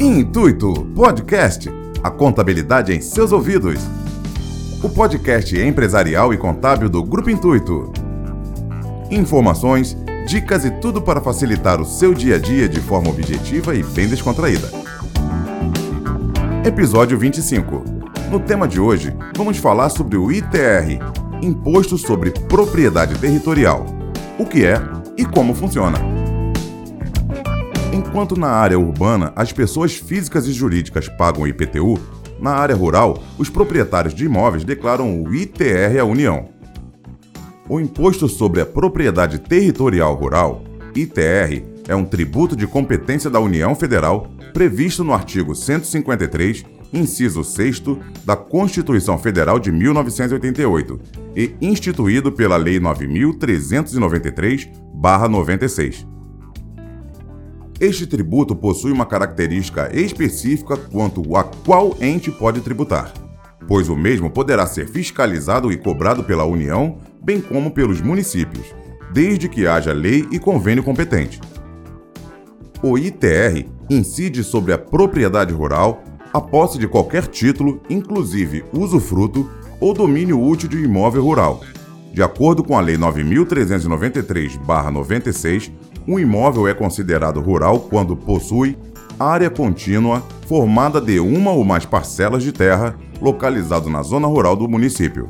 Intuito Podcast. A contabilidade em seus ouvidos. O podcast empresarial e contábil do Grupo Intuito. Informações, dicas e tudo para facilitar o seu dia a dia de forma objetiva e bem descontraída. Episódio 25. No tema de hoje, vamos falar sobre o ITR Imposto sobre Propriedade Territorial. O que é e como funciona. Enquanto na área urbana as pessoas físicas e jurídicas pagam o IPTU, na área rural os proprietários de imóveis declaram o ITR à União. O Imposto sobre a Propriedade Territorial Rural, ITR, é um tributo de competência da União Federal previsto no artigo 153, inciso 6 da Constituição Federal de 1988 e instituído pela Lei 9393/96. Este tributo possui uma característica específica quanto a qual ente pode tributar, pois o mesmo poderá ser fiscalizado e cobrado pela União, bem como pelos municípios, desde que haja lei e convênio competente. O ITR incide sobre a propriedade rural, a posse de qualquer título, inclusive usufruto ou domínio útil de imóvel rural. De acordo com a Lei 9393/96, um imóvel é considerado rural quando possui área contínua formada de uma ou mais parcelas de terra localizado na zona rural do município.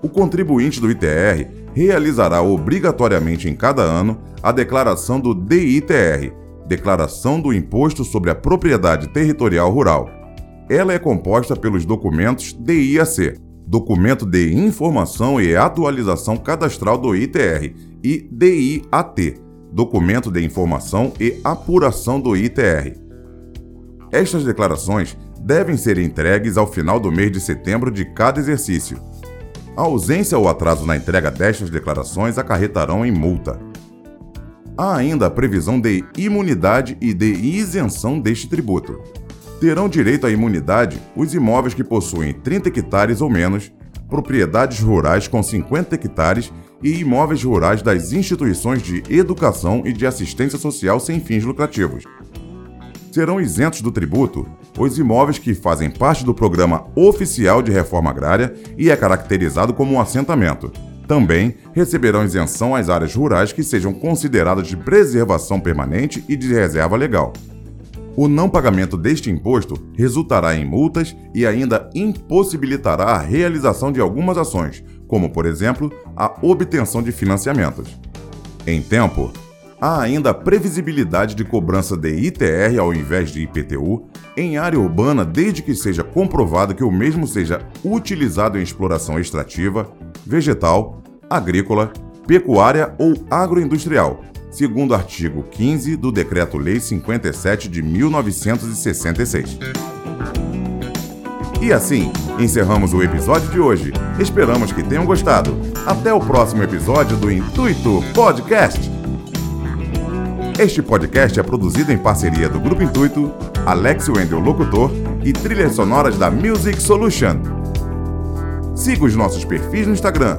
O contribuinte do ITR realizará obrigatoriamente em cada ano a declaração do DITR, Declaração do Imposto sobre a Propriedade Territorial Rural. Ela é composta pelos documentos DIAC, Documento de Informação e Atualização Cadastral do ITR, e DIAT, Documento de Informação e Apuração do ITR. Estas declarações devem ser entregues ao final do mês de setembro de cada exercício. A ausência ou atraso na entrega destas declarações acarretarão em multa. Há ainda a previsão de imunidade e de isenção deste tributo terão direito à imunidade os imóveis que possuem 30 hectares ou menos, propriedades rurais com 50 hectares e imóveis rurais das instituições de educação e de assistência social sem fins lucrativos. Serão isentos do tributo os imóveis que fazem parte do Programa Oficial de Reforma Agrária e é caracterizado como um assentamento. Também receberão isenção as áreas rurais que sejam consideradas de preservação permanente e de reserva legal. O não pagamento deste imposto resultará em multas e ainda impossibilitará a realização de algumas ações, como, por exemplo, a obtenção de financiamentos. Em tempo, há ainda a previsibilidade de cobrança de ITR ao invés de IPTU em área urbana desde que seja comprovado que o mesmo seja utilizado em exploração extrativa, vegetal, agrícola, pecuária ou agroindustrial, segundo o artigo 15 do Decreto-Lei 57 de 1966. E assim, encerramos o episódio de hoje. Esperamos que tenham gostado. Até o próximo episódio do Intuito Podcast. Este podcast é produzido em parceria do Grupo Intuito, Alex Wendel Locutor e trilhas sonoras da Music Solution. Siga os nossos perfis no Instagram,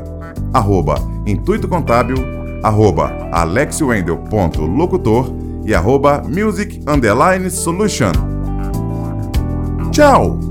arroba Intuito Contábil arroba alexiwendel.locutor e arroba music underline solution. Tchau!